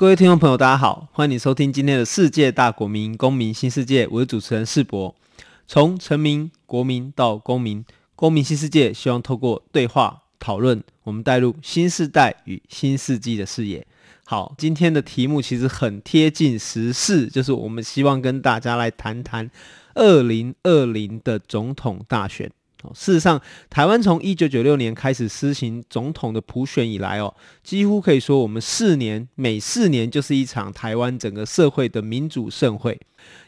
各位听众朋友，大家好，欢迎你收听今天的世界大国民公民新世界。我是主持人世博。从臣民、国民到公民，公民新世界，希望透过对话讨论，我们带入新世代与新世纪的视野。好，今天的题目其实很贴近时事，就是我们希望跟大家来谈谈二零二零的总统大选。事实上，台湾从一九九六年开始施行总统的普选以来，哦，几乎可以说，我们四年每四年就是一场台湾整个社会的民主盛会。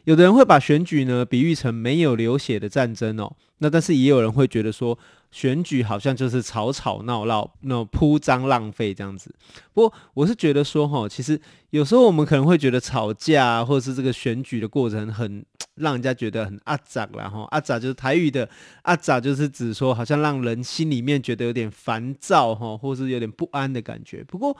有的人会把选举呢比喻成没有流血的战争哦，那但是也有人会觉得说。选举好像就是吵吵闹闹，那种铺张浪费这样子。不过我是觉得说，哈，其实有时候我们可能会觉得吵架，或者是这个选举的过程很让人家觉得很阿杂，然后阿杂就是台语的阿杂，就是指说好像让人心里面觉得有点烦躁，哈，或是有点不安的感觉。不过。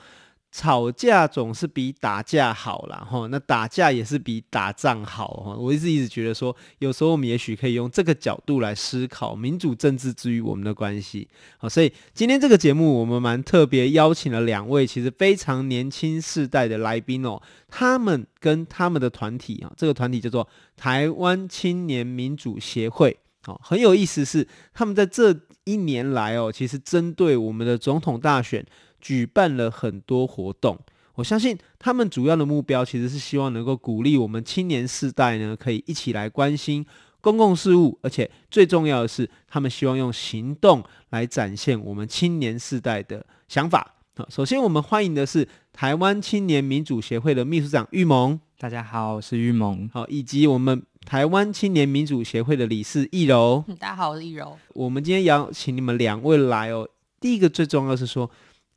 吵架总是比打架好啦，哈，那打架也是比打仗好哈。我一直一直觉得说，有时候我们也许可以用这个角度来思考民主政治之于我们的关系。好，所以今天这个节目我们蛮特别邀请了两位其实非常年轻世代的来宾哦，他们跟他们的团体啊，这个团体叫做台湾青年民主协会。好，很有意思是他们在这一年来哦，其实针对我们的总统大选。举办了很多活动，我相信他们主要的目标其实是希望能够鼓励我们青年世代呢，可以一起来关心公共事务，而且最重要的是，他们希望用行动来展现我们青年世代的想法。好，首先我们欢迎的是台湾青年民主协会的秘书长玉萌，大家好，我是玉萌。好，以及我们台湾青年民主协会的理事易柔，大家好，我是易柔。我们今天邀请你们两位来哦，第一个最重要的是说。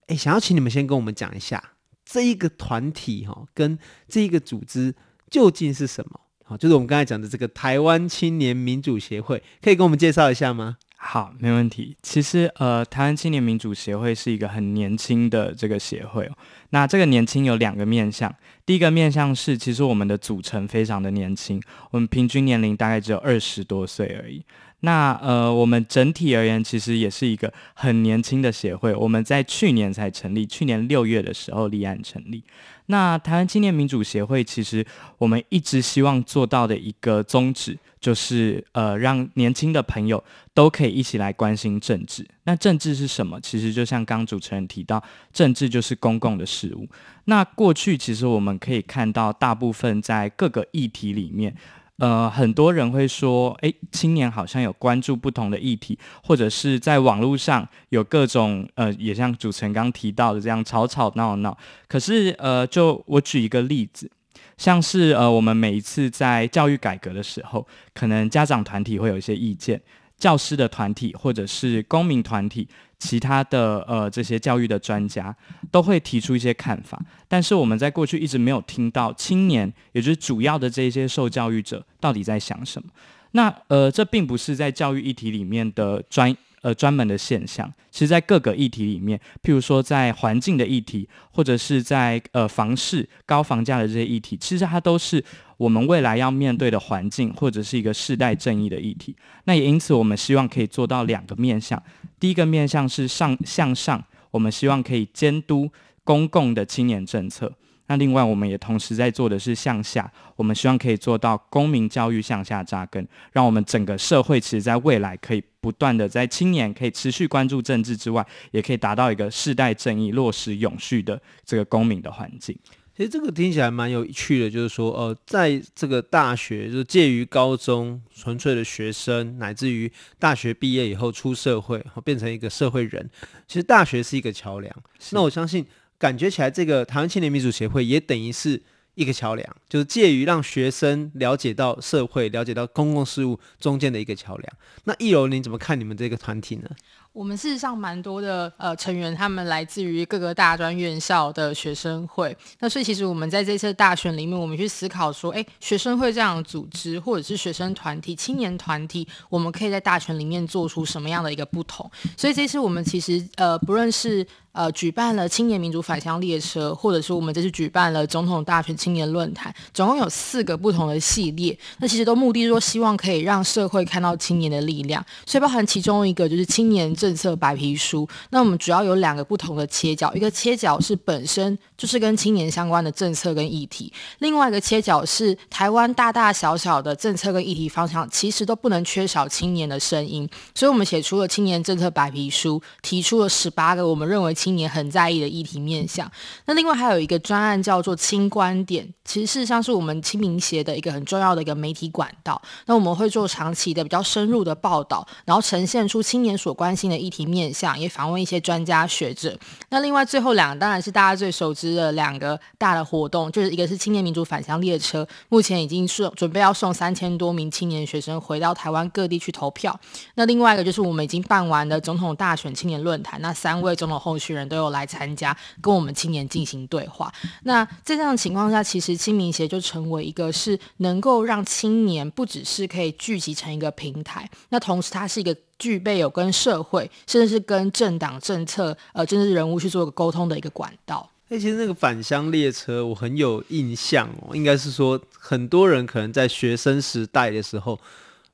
哎，想要请你们先跟我们讲一下这一个团体哈，跟这一个组织究竟是什么？好，就是我们刚才讲的这个台湾青年民主协会，可以跟我们介绍一下吗？好，没问题。其实呃，台湾青年民主协会是一个很年轻的这个协会。那这个年轻有两个面向，第一个面向是，其实我们的组成非常的年轻，我们平均年龄大概只有二十多岁而已。那呃，我们整体而言，其实也是一个很年轻的协会。我们在去年才成立，去年六月的时候立案成立。那台湾青年民主协会，其实我们一直希望做到的一个宗旨，就是呃，让年轻的朋友都可以一起来关心政治。那政治是什么？其实就像刚主持人提到，政治就是公共的事务。那过去其实我们可以看到，大部分在各个议题里面。呃，很多人会说，诶，青年好像有关注不同的议题，或者是在网络上有各种呃，也像主持人刚提到的这样吵吵闹闹。可是，呃，就我举一个例子，像是呃，我们每一次在教育改革的时候，可能家长团体会有一些意见，教师的团体或者是公民团体。其他的呃，这些教育的专家都会提出一些看法，但是我们在过去一直没有听到青年，也就是主要的这些受教育者到底在想什么。那呃，这并不是在教育议题里面的专。呃，专门的现象，其实，在各个议题里面，譬如说在环境的议题，或者是在呃房市高房价的这些议题，其实它都是我们未来要面对的环境，或者是一个世代正义的议题。那也因此，我们希望可以做到两个面向。第一个面向是上向上，我们希望可以监督公共的青年政策。那另外，我们也同时在做的是向下，我们希望可以做到公民教育向下扎根，让我们整个社会其实在未来可以不断的在青年可以持续关注政治之外，也可以达到一个世代正义、落实永续的这个公民的环境。其实这个听起来蛮有趣的，就是说，呃，在这个大学，就是介于高中纯粹的学生，乃至于大学毕业以后出社会，变成一个社会人，其实大学是一个桥梁。那我相信。感觉起来，这个台湾青年民主协会也等于是一个桥梁，就是介于让学生了解到社会、了解到公共事务中间的一个桥梁。那奕柔，你怎么看你们这个团体呢？我们事实上蛮多的呃成员，他们来自于各个大专院校的学生会。那所以其实我们在这次大选里面，我们去思考说，哎，学生会这样的组织，或者是学生团体、青年团体，我们可以在大选里面做出什么样的一个不同？所以这次我们其实呃，不论是呃，举办了青年民主返乡列车，或者是我们这次举办了总统大选青年论坛，总共有四个不同的系列。那其实都目的说，希望可以让社会看到青年的力量。所以包含其中一个就是青年政策白皮书。那我们主要有两个不同的切角，一个切角是本身就是跟青年相关的政策跟议题，另外一个切角是台湾大大小小的政策跟议题方向，其实都不能缺少青年的声音。所以我们写出了青年政策白皮书，提出了十八个我们认为青年很在意的议题面向，那另外还有一个专案叫做“青观点”，其实事实上是我们青民协的一个很重要的一个媒体管道。那我们会做长期的比较深入的报道，然后呈现出青年所关心的议题面向，也访问一些专家学者。那另外最后两个当然是大家最熟知的两个大的活动，就是一个是青年民主返乡列车，目前已经是准备要送三千多名青年学生回到台湾各地去投票。那另外一个就是我们已经办完的总统大选青年论坛，那三位总统候选人都有来参加，跟我们青年进行对话。那在这样的情况下，其实青民协就成为一个是能够让青年不只是可以聚集成一个平台，那同时它是一个具备有跟社会，甚至是跟政党政策、呃政治人物去做一个沟通的一个管道。哎，其实那个返乡列车我很有印象哦，应该是说很多人可能在学生时代的时候，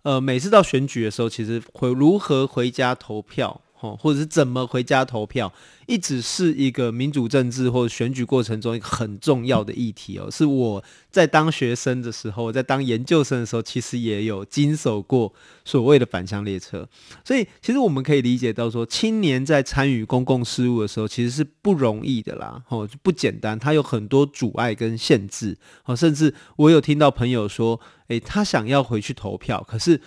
呃，每次到选举的时候，其实会如何回家投票。哦，或者是怎么回家投票，一直是一个民主政治或者选举过程中一个很重要的议题哦。是我在当学生的时候，在当研究生的时候，其实也有经手过所谓的返乡列车。所以，其实我们可以理解到说，青年在参与公共事务的时候，其实是不容易的啦。哦，不简单，他有很多阻碍跟限制。哦，甚至我有听到朋友说，诶，他想要回去投票，可是。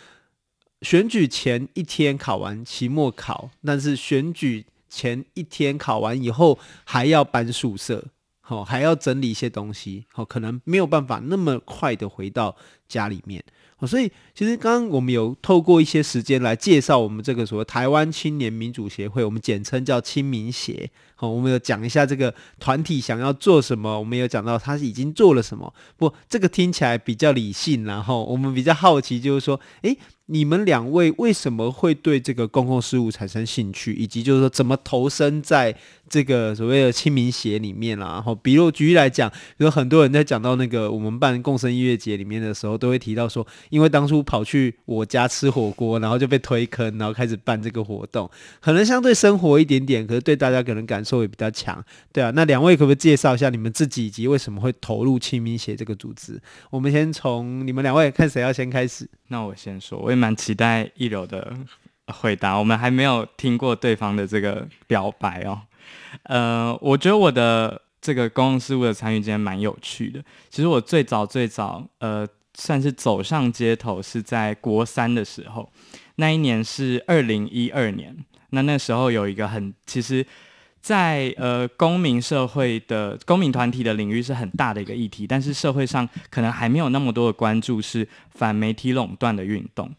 选举前一天考完期末考，但是选举前一天考完以后还要搬宿舍，好，还要整理一些东西，好，可能没有办法那么快的回到家里面。所以其实刚刚我们有透过一些时间来介绍我们这个所谓台湾青年民主协会，我们简称叫青民协。好，我们有讲一下这个团体想要做什么，我们有讲到他已经做了什么。不，这个听起来比较理性，然后我们比较好奇，就是说，诶。你们两位为什么会对这个公共事务产生兴趣，以及就是说怎么投身在这个所谓的青民协里面啦？然后，比如举例来讲，有很多人在讲到那个我们办共生音乐节里面的时候，都会提到说，因为当初跑去我家吃火锅，然后就被推坑，然后开始办这个活动，可能相对生活一点点，可是对大家可能感受也比较强，对啊。那两位可不可以介绍一下你们自己以及为什么会投入青民协这个组织？我们先从你们两位看谁要先开始。那我先说，我也蛮期待一柔的回答。我们还没有听过对方的这个表白哦。呃，我觉得我的这个公共事务的参与今天蛮有趣的。其实我最早最早，呃，算是走上街头是在国三的时候，那一年是二零一二年。那那时候有一个很，其实。在呃公民社会的公民团体的领域是很大的一个议题，但是社会上可能还没有那么多的关注，是反媒体垄断的运动。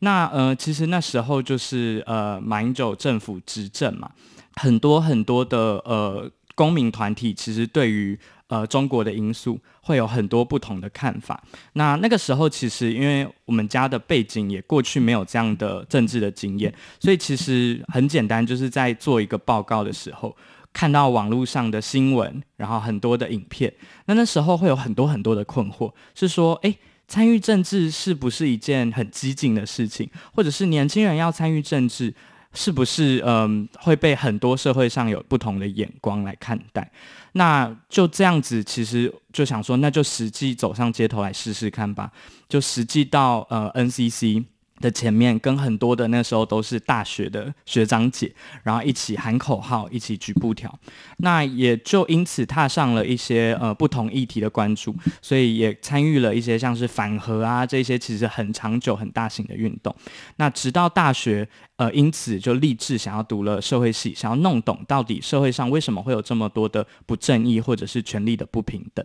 那呃其实那时候就是呃马英九政府执政嘛，很多很多的呃公民团体其实对于。呃，中国的因素会有很多不同的看法。那那个时候，其实因为我们家的背景也过去没有这样的政治的经验，所以其实很简单，就是在做一个报告的时候，看到网络上的新闻，然后很多的影片，那那时候会有很多很多的困惑，是说，诶，参与政治是不是一件很激进的事情，或者是年轻人要参与政治，是不是嗯会被很多社会上有不同的眼光来看待？那就这样子，其实就想说，那就实际走上街头来试试看吧。就实际到呃 NCC 的前面，跟很多的那时候都是大学的学长姐，然后一起喊口号，一起举布条。那也就因此踏上了一些呃不同议题的关注，所以也参与了一些像是反核啊这些其实很长久、很大型的运动。那直到大学。呃，因此就立志想要读了社会系，想要弄懂到底社会上为什么会有这么多的不正义或者是权力的不平等。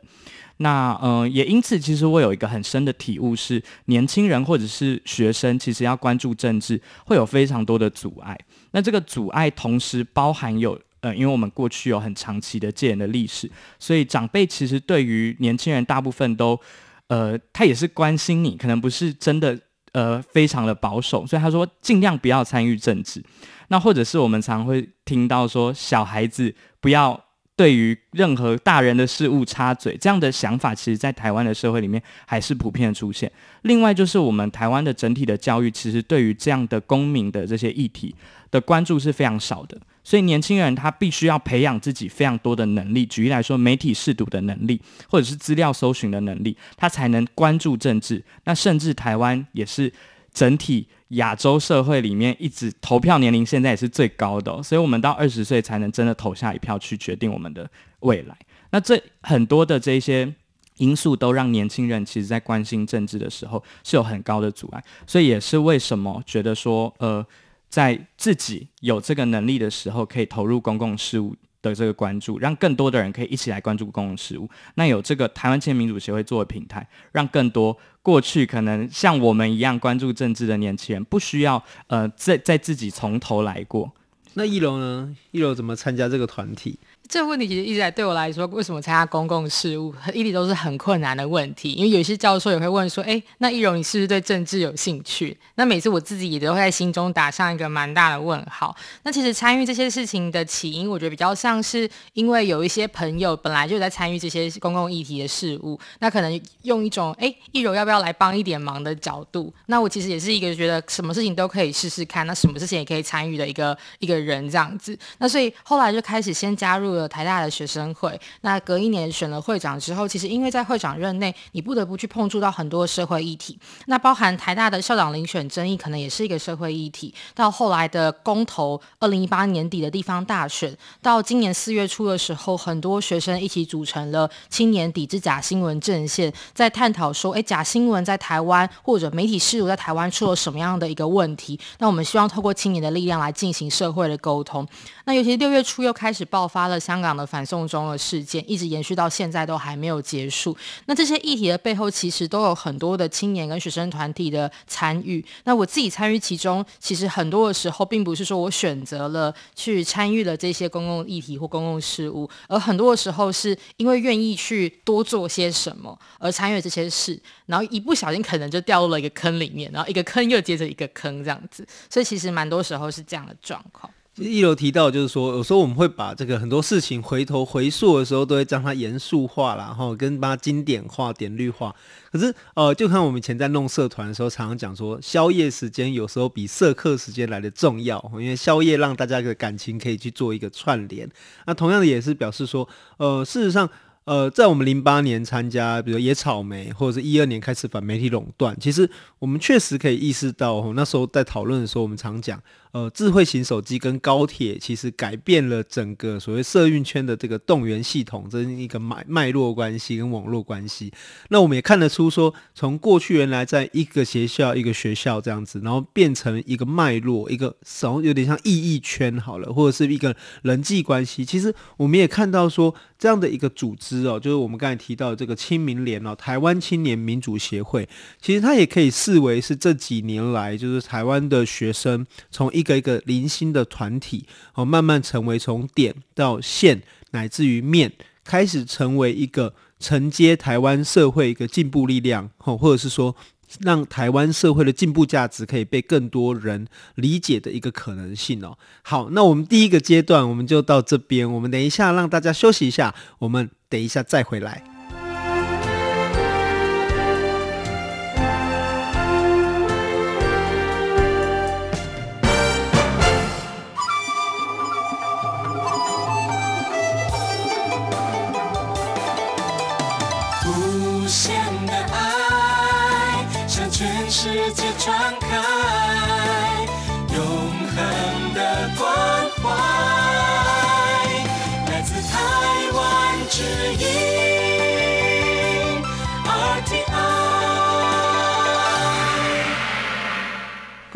那嗯、呃，也因此，其实我有一个很深的体悟是，年轻人或者是学生，其实要关注政治会有非常多的阻碍。那这个阻碍同时包含有呃，因为我们过去有很长期的戒严的历史，所以长辈其实对于年轻人大部分都呃，他也是关心你，可能不是真的呃非常的保守，所以他说尽量不要参与政治。那或者是我们常会听到说，小孩子不要。对于任何大人的事物插嘴，这样的想法，其实在台湾的社会里面还是普遍出现。另外，就是我们台湾的整体的教育，其实对于这样的公民的这些议题的关注是非常少的。所以，年轻人他必须要培养自己非常多的能力，举例来说，媒体识读的能力，或者是资料搜寻的能力，他才能关注政治。那甚至台湾也是整体。亚洲社会里面，一直投票年龄现在也是最高的，所以我们到二十岁才能真的投下一票，去决定我们的未来。那这很多的这些因素都让年轻人其实在关心政治的时候是有很高的阻碍，所以也是为什么觉得说，呃，在自己有这个能力的时候，可以投入公共事务。的这个关注，让更多的人可以一起来关注公共事务。那有这个台湾青年民主协会作为平台，让更多过去可能像我们一样关注政治的年轻人，不需要呃在在自己从头来过。那一楼呢？一楼怎么参加这个团体？这个问题其实一直在对我来说，为什么参加公共事务，一直都是很困难的问题。因为有些教授也会问说：“哎，那易柔，你是不是对政治有兴趣？”那每次我自己也都会在心中打上一个蛮大的问号。那其实参与这些事情的起因，我觉得比较像是因为有一些朋友本来就在参与这些公共议题的事务，那可能用一种“哎，易柔要不要来帮一点忙”的角度。那我其实也是一个觉得什么事情都可以试试看，那什么事情也可以参与的一个一个人这样子。那所以后来就开始先加入台大的学生会，那隔一年选了会长之后，其实因为在会长任内，你不得不去碰触到很多社会议题，那包含台大的校长遴选争议，可能也是一个社会议题。到后来的公投，二零一八年底的地方大选，到今年四月初的时候，很多学生一起组成了青年抵制假新闻阵线，在探讨说，哎，假新闻在台湾或者媒体识读在台湾出了什么样的一个问题？那我们希望透过青年的力量来进行社会的沟通。那尤其六月初又开始爆发了香港的反送中的事件，一直延续到现在都还没有结束。那这些议题的背后，其实都有很多的青年跟学生团体的参与。那我自己参与其中，其实很多的时候，并不是说我选择了去参与了这些公共议题或公共事务，而很多的时候是因为愿意去多做些什么而参与这些事，然后一不小心可能就掉入了一个坑里面，然后一个坑又接着一个坑这样子。所以其实蛮多时候是这样的状况。一楼提到就是说，有时候我们会把这个很多事情回头回溯的时候，都会将它严肃化啦，然后跟把它经典化、点绿化。可是呃，就看我们以前在弄社团的时候，常常讲说，宵夜时间有时候比社课时间来的重要，因为宵夜让大家的感情可以去做一个串联。那同样的也是表示说，呃，事实上。呃，在我们零八年参加，比如野草莓，或者是一二年开始反媒体垄断，其实我们确实可以意识到，那时候在讨论的时候，我们常讲，呃，智慧型手机跟高铁其实改变了整个所谓社运圈的这个动员系统，这是一个脉脉络关系跟网络关系。那我们也看得出说，从过去原来在一个学校一个学校这样子，然后变成一个脉络，一个手有点像意义圈好了，或者是一个人际关系。其实我们也看到说，这样的一个组织。哦，就是我们刚才提到的这个青民联哦，台湾青年民主协会，其实它也可以视为是这几年来，就是台湾的学生从一个一个零星的团体哦，慢慢成为从点到线，乃至于面，开始成为一个承接台湾社会一个进步力量哦，或者是说。让台湾社会的进步价值可以被更多人理解的一个可能性哦。好，那我们第一个阶段我们就到这边，我们等一下让大家休息一下，我们等一下再回来。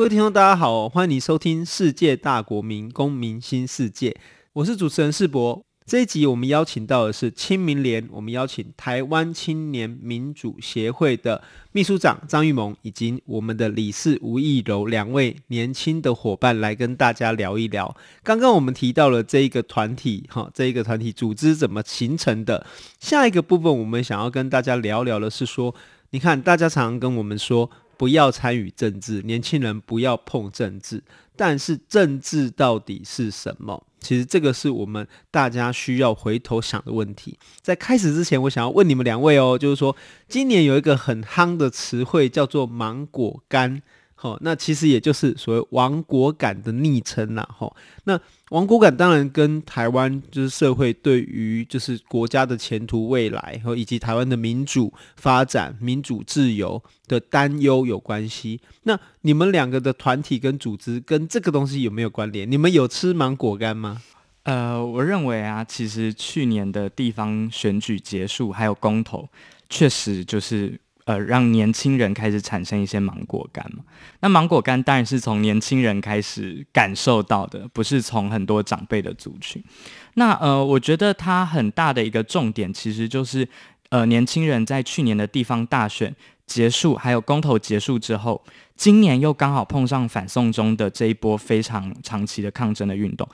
各位听众，大家好，欢迎你收听《世界大国民公民新世界》，我是主持人世博。这一集我们邀请到的是青民联，我们邀请台湾青年民主协会的秘书长张玉萌，以及我们的理事吴奕柔两位年轻的伙伴来跟大家聊一聊。刚刚我们提到了这一个团体，哈，这一个团体组织怎么形成的。下一个部分，我们想要跟大家聊聊的是说，你看，大家常常跟我们说。不要参与政治，年轻人不要碰政治。但是政治到底是什么？其实这个是我们大家需要回头想的问题。在开始之前，我想要问你们两位哦，就是说今年有一个很夯的词汇叫做“芒果干”。好，那其实也就是所谓亡国感的昵称啦。吼，那亡国感当然跟台湾就是社会对于就是国家的前途未来和以及台湾的民主发展、民主自由的担忧有关系。那你们两个的团体跟组织跟这个东西有没有关联？你们有吃芒果干吗？呃，我认为啊，其实去年的地方选举结束还有公投，确实就是。呃，让年轻人开始产生一些芒果干嘛。那芒果干当然是从年轻人开始感受到的，不是从很多长辈的族群。那呃，我觉得它很大的一个重点，其实就是呃，年轻人在去年的地方大选结束，还有公投结束之后，今年又刚好碰上反送中的这一波非常长期的抗争的运动。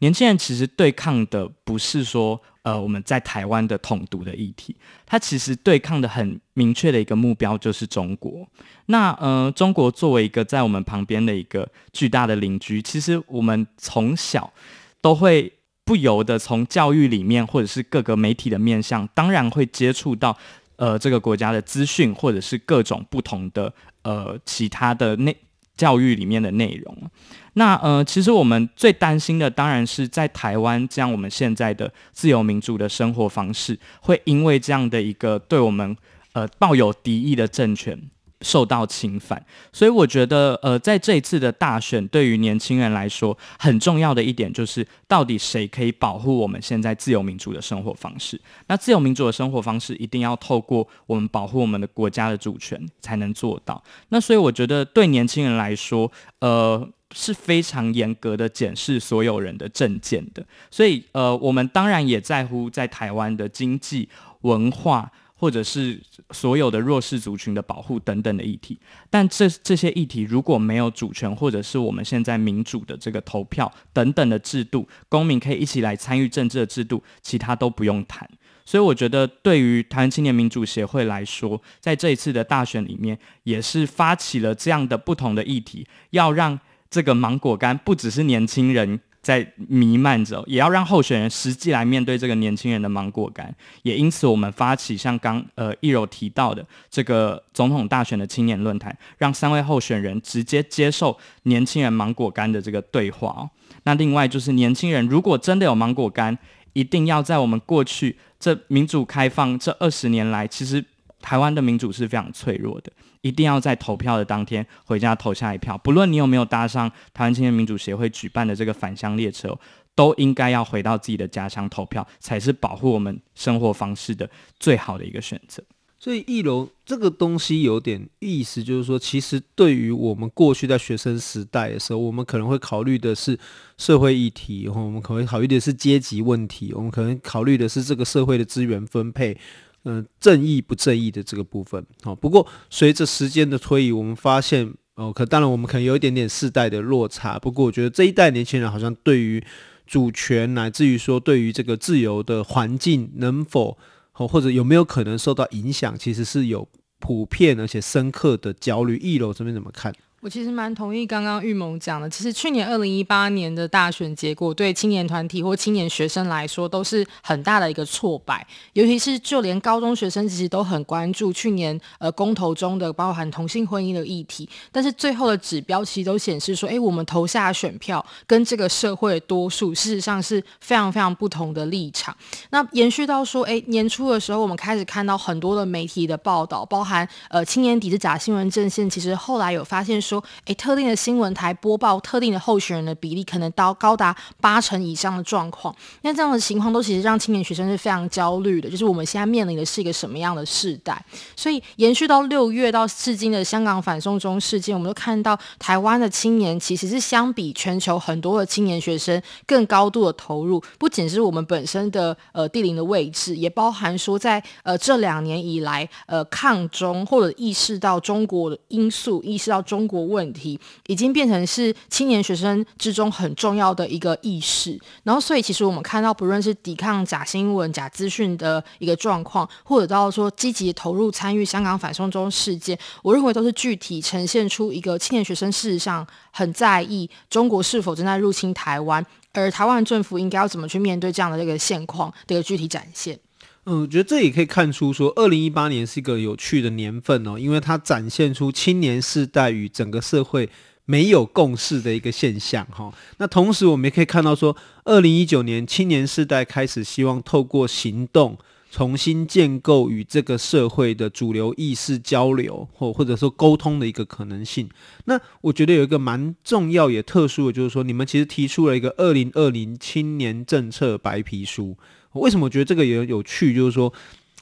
年轻人其实对抗的不是说，呃，我们在台湾的统独的议题，他其实对抗的很明确的一个目标就是中国。那呃，中国作为一个在我们旁边的一个巨大的邻居，其实我们从小都会不由得从教育里面，或者是各个媒体的面向，当然会接触到呃这个国家的资讯，或者是各种不同的呃其他的内教育里面的内容。那呃，其实我们最担心的当然是在台湾这样我们现在的自由民主的生活方式，会因为这样的一个对我们呃抱有敌意的政权。受到侵犯。所以我觉得呃，在这一次的大选，对于年轻人来说很重要的一点就是，到底谁可以保护我们现在自由民主的生活方式？那自由民主的生活方式一定要透过我们保护我们的国家的主权才能做到。那所以我觉得对年轻人来说，呃。是非常严格的检视所有人的证件的，所以呃，我们当然也在乎在台湾的经济、文化，或者是所有的弱势族群的保护等等的议题。但这这些议题如果没有主权，或者是我们现在民主的这个投票等等的制度，公民可以一起来参与政治的制度，其他都不用谈。所以我觉得，对于台湾青年民主协会来说，在这一次的大选里面，也是发起了这样的不同的议题，要让。这个芒果干不只是年轻人在弥漫着，也要让候选人实际来面对这个年轻人的芒果干。也因此，我们发起像刚呃奕柔提到的这个总统大选的青年论坛，让三位候选人直接接受年轻人芒果干的这个对话哦。那另外就是年轻人如果真的有芒果干，一定要在我们过去这民主开放这二十年来，其实台湾的民主是非常脆弱的。一定要在投票的当天回家投下一票，不论你有没有搭上台湾青年民主协会举办的这个返乡列车，都应该要回到自己的家乡投票，才是保护我们生活方式的最好的一个选择。所以一楼这个东西有点意思，就是说，其实对于我们过去在学生时代的时候，我们可能会考虑的是社会议题，然后我们可能考虑的是阶级问题，我们可能考虑的是这个社会的资源分配。嗯、正义不正义的这个部分，好。不过随着时间的推移，我们发现，哦，可当然我们可能有一点点世代的落差。不过我觉得这一代年轻人好像对于主权，乃至于说对于这个自由的环境能否，或者有没有可能受到影响，其实是有普遍而且深刻的焦虑。一楼这边怎么看？我其实蛮同意刚刚玉萌讲的。其实去年二零一八年的大选结果，对青年团体或青年学生来说，都是很大的一个挫败。尤其是就连高中学生，其实都很关注去年呃公投中的包含同性婚姻的议题。但是最后的指标其实都显示说，哎，我们投下选票跟这个社会多数事实上是非常非常不同的立场。那延续到说，哎，年初的时候，我们开始看到很多的媒体的报道，包含呃青年抵制假新闻阵线，其实后来有发现。说，诶，特定的新闻台播报特定的候选人的比例可能到高达八成以上的状况。那这样的情况都其实让青年学生是非常焦虑的，就是我们现在面临的是一个什么样的世代？所以延续到六月到至今的香港反送中事件，我们都看到台湾的青年其实是相比全球很多的青年学生更高度的投入，不仅是我们本身的呃地灵的位置，也包含说在呃这两年以来呃抗中或者意识到中国的因素，意识到中国问题，已经变成是青年学生之中很重要的一个意识。然后，所以其实我们看到，不论是抵抗假新闻、假资讯的一个状况，或者到说积极投入参与香港反送中事件，我认为都是具体呈现出一个青年学生事实上很在意中国是否正在入侵台湾，而台湾政府应该要怎么去面对这样的这个现况的一个具体展现。嗯，我觉得这也可以看出说，二零一八年是一个有趣的年份哦，因为它展现出青年世代与整个社会没有共识的一个现象哈。那同时我们也可以看到说，二零一九年青年世代开始希望透过行动重新建构与这个社会的主流意识交流或或者说沟通的一个可能性。那我觉得有一个蛮重要也特殊的，就是说你们其实提出了一个二零二零青年政策白皮书。为什么我觉得这个也有趣？就是说，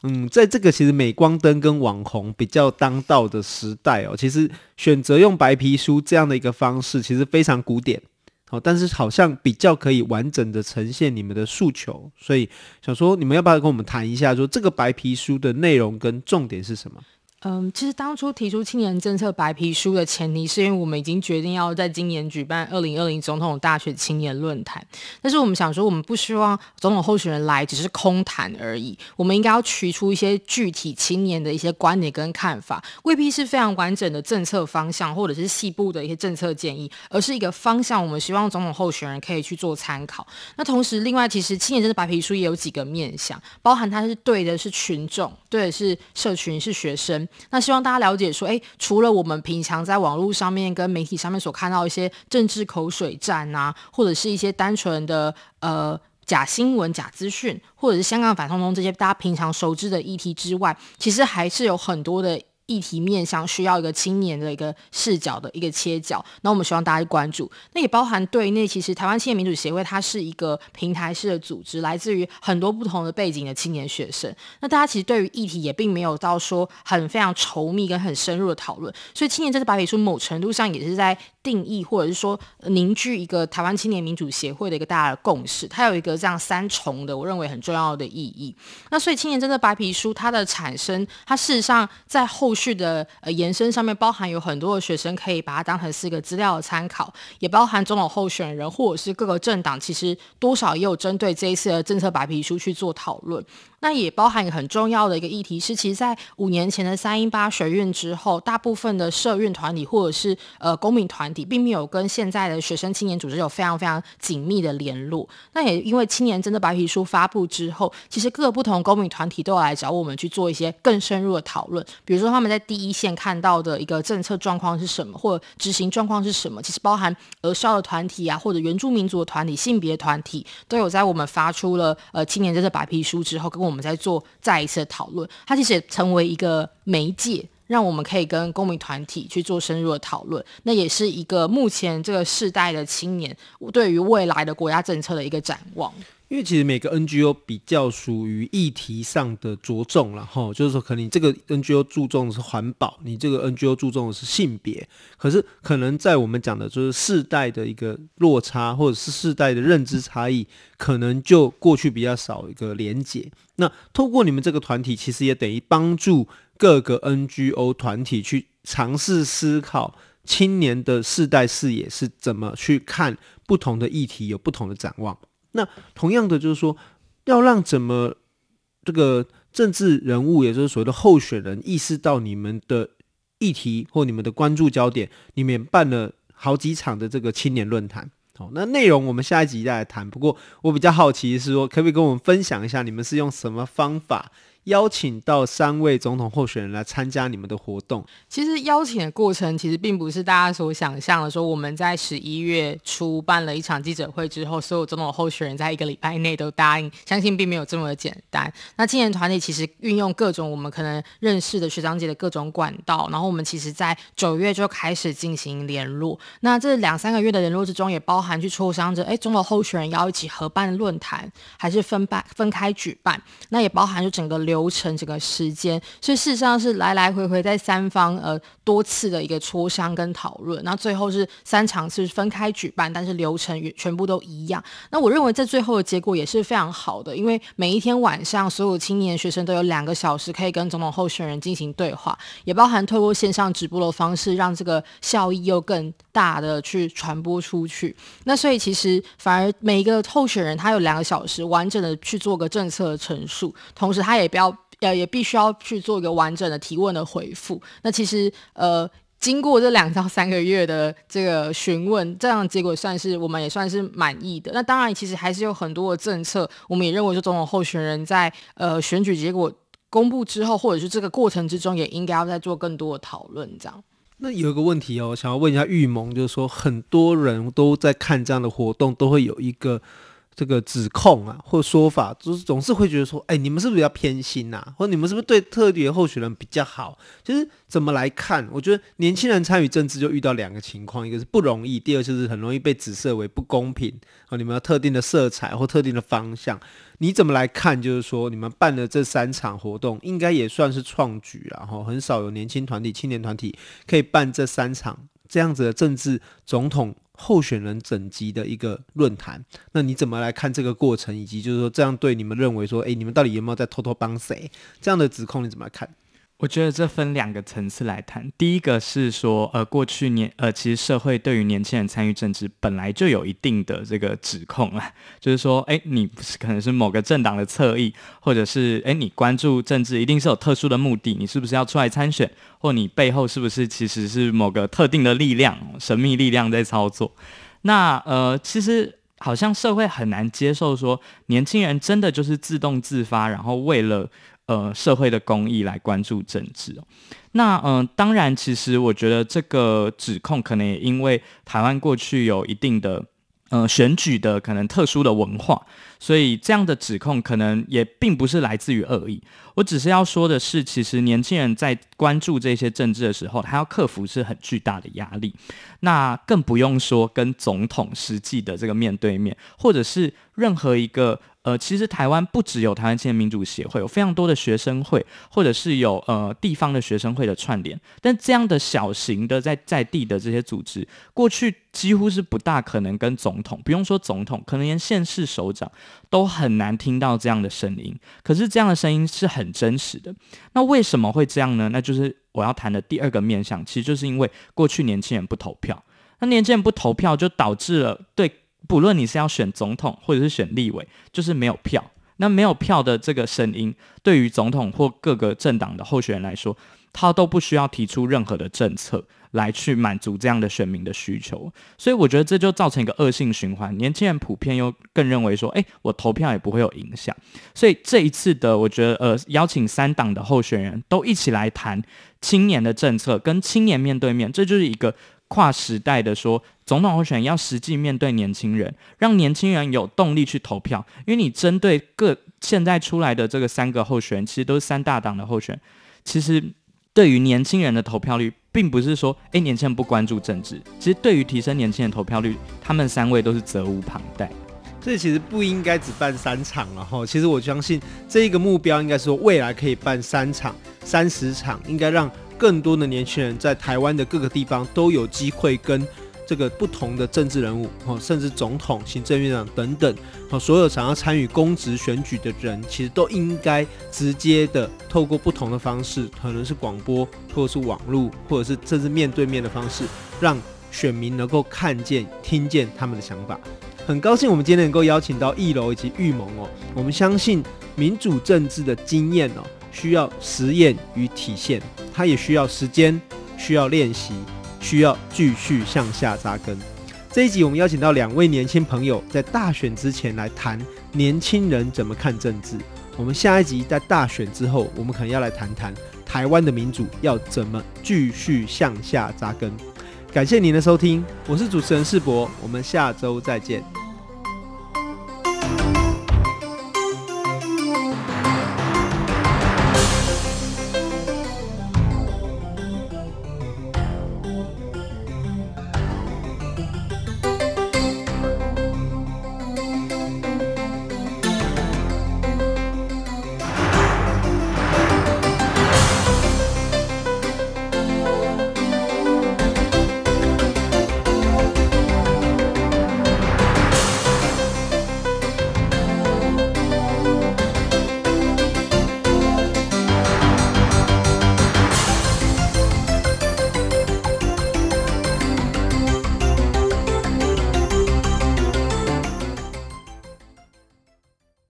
嗯，在这个其实美光灯跟网红比较当道的时代哦，其实选择用白皮书这样的一个方式，其实非常古典，好，但是好像比较可以完整的呈现你们的诉求，所以想说，你们要不要跟我们谈一下，说这个白皮书的内容跟重点是什么？嗯，其实当初提出青年政策白皮书的前提，是因为我们已经决定要在今年举办二零二零总统大学青年论坛。但是我们想说，我们不希望总统候选人来只是空谈而已，我们应该要提出一些具体青年的一些观点跟看法，未必是非常完整的政策方向，或者是细部的一些政策建议，而是一个方向。我们希望总统候选人可以去做参考。那同时，另外其实青年政策白皮书也有几个面向，包含它是对的是群众，对的是社群，是学生。那希望大家了解说，诶，除了我们平常在网络上面跟媒体上面所看到一些政治口水战啊，或者是一些单纯的呃假新闻、假资讯，或者是香港反送中这些大家平常熟知的议题之外，其实还是有很多的。议题面向需要一个青年的一个视角的一个切角，那我们希望大家去关注。那也包含对内，其实台湾青年民主协会它是一个平台式的组织，来自于很多不同的背景的青年学生。那大家其实对于议题也并没有到说很非常稠密跟很深入的讨论，所以青年这次白皮书某程度上也是在定义或者是说凝聚一个台湾青年民主协会的一个大家的共识。它有一个这样三重的，我认为很重要的意义。那所以青年这个白皮书它的产生，它事实上在后。续的呃延伸上面包含有很多的学生可以把它当成是一个资料的参考，也包含总统候选人或者是各个政党，其实多少也有针对这一次的政策白皮书去做讨论。那也包含一个很重要的一个议题是，其实，在五年前的三一八学运之后，大部分的社运团体或者是呃公民团体，并没有跟现在的学生青年组织有非常非常紧密的联络。那也因为青年真的白皮书发布之后，其实各个不同公民团体都有来找我们去做一些更深入的讨论。比如说他们在第一线看到的一个政策状况是什么，或执行状况是什么，其实包含儿少的团体啊，或者原住民族的团体、性别团体，都有在我们发出了呃青年真的白皮书之后跟我。我们在做再一次的讨论，它其实也成为一个媒介，让我们可以跟公民团体去做深入的讨论。那也是一个目前这个世代的青年对于未来的国家政策的一个展望。因为其实每个 NGO 比较属于议题上的着重了哈，就是说可能你这个 NGO 注重的是环保，你这个 NGO 注重的是性别，可是可能在我们讲的就是世代的一个落差，或者是世代的认知差异，可能就过去比较少一个连结。那透过你们这个团体，其实也等于帮助各个 NGO 团体去尝试思考青年的世代视野是怎么去看不同的议题，有不同的展望。那同样的就是说，要让怎么这个政治人物，也就是所谓的候选人，意识到你们的议题或你们的关注焦点，你们办了好几场的这个青年论坛。哦，那内容我们下一集再来谈。不过我比较好奇的是说，可不可以跟我们分享一下，你们是用什么方法邀请到三位总统候选人来参加你们的活动？其实邀请的过程其实并不是大家所想象的，说我们在十一月初办了一场记者会之后，所有总统候选人在一个礼拜内都答应，相信并没有这么的简单。那青年团体其实运用各种我们可能认识的学长姐的各种管道，然后我们其实在九月就开始进行联络。那这两三个月的联络之中，也包含去磋商着，哎，总统候选人要一起合办论坛，还是分办分开举办？那也包含就整个流流程、整个时间，所以事实上是来来回回在三方呃多次的一个磋商跟讨论。那最后是三场是分开举办，但是流程全部都一样。那我认为这最后的结果也是非常好的，因为每一天晚上所有青年学生都有两个小时可以跟总统候选人进行对话，也包含透过线上直播的方式，让这个效益又更大的去传播出去。那所以其实反而每一个候选人他有两个小时完整的去做个政策的陈述，同时他也不要 呃也必须要去做一个完整的提问的回复。那其实呃经过这两到三个月的这个询问，这样结果算是我们也算是满意的。那当然其实还是有很多的政策，我们也认为说总统候选人在呃选举结果公布之后，或者是这个过程之中，也应该要再做更多的讨论，这样。那有一个问题哦，想要问一下玉萌，就是说很多人都在看这样的活动，都会有一个这个指控啊，或说法，就是总是会觉得说，哎，你们是不是比较偏心呐？或者你们是不是对特定候选人比较好？就是怎么来看？我觉得年轻人参与政治就遇到两个情况，一个是不容易，第二就是很容易被指涉为不公平啊。你们有特定的色彩或特定的方向。你怎么来看？就是说，你们办的这三场活动，应该也算是创举，然后很少有年轻团体、青年团体可以办这三场这样子的政治总统候选人整集的一个论坛。那你怎么来看这个过程，以及就是说，这样对你们认为说，诶，你们到底有没有在偷偷帮谁？这样的指控你怎么看？我觉得这分两个层次来谈。第一个是说，呃，过去年，呃，其实社会对于年轻人参与政治本来就有一定的这个指控啊，就是说，哎，你可能是某个政党的侧翼，或者是，哎，你关注政治一定是有特殊的目的，你是不是要出来参选，或你背后是不是其实是某个特定的力量、神秘力量在操作？那，呃，其实好像社会很难接受说，年轻人真的就是自动自发，然后为了。呃，社会的公益来关注政治。那嗯、当然，其实我觉得这个指控可能也因为台湾过去有一定的呃选举的可能特殊的文化，所以这样的指控可能也并不是来自于恶意。我只是要说的是，其实年轻人在关注这些政治的时候，他要克服是很巨大的压力。那更不用说跟总统实际的这个面对面，或者是任何一个。呃，其实台湾不只有台湾青年民主协会，有非常多的学生会，或者是有呃地方的学生会的串联。但这样的小型的在在地的这些组织，过去几乎是不大可能跟总统，不用说总统，可能连县市首长都很难听到这样的声音。可是这样的声音是很真实的。那为什么会这样呢？那就是我要谈的第二个面向，其实就是因为过去年轻人不投票，那年轻人不投票就导致了对。不论你是要选总统或者是选立委，就是没有票。那没有票的这个声音，对于总统或各个政党的候选人来说，他都不需要提出任何的政策来去满足这样的选民的需求。所以我觉得这就造成一个恶性循环。年轻人普遍又更认为说，诶，我投票也不会有影响。所以这一次的，我觉得呃，邀请三党的候选人都一起来谈青年的政策，跟青年面对面，这就是一个。跨时代的说，总统候选人要实际面对年轻人，让年轻人有动力去投票。因为你针对各现在出来的这个三个候选人，其实都是三大党的候选人。其实对于年轻人的投票率，并不是说，诶，年轻人不关注政治。其实对于提升年轻人投票率，他们三位都是责无旁贷。所以其实不应该只办三场了哈。其实我相信这一个目标应该说未来可以办三场、三十场，应该让。更多的年轻人在台湾的各个地方都有机会跟这个不同的政治人物，哦，甚至总统、行政院长等等，哦，所有想要参与公职选举的人，其实都应该直接的透过不同的方式，可能是广播，或者是网络，或者是甚至面对面的方式，让选民能够看见、听见他们的想法。很高兴我们今天能够邀请到奕柔以及玉盟哦，我们相信民主政治的经验哦。需要实验与体现，它也需要时间，需要练习，需要继续向下扎根。这一集我们邀请到两位年轻朋友，在大选之前来谈年轻人怎么看政治。我们下一集在大选之后，我们可能要来谈谈台湾的民主要怎么继续向下扎根。感谢您的收听，我是主持人世博，我们下周再见。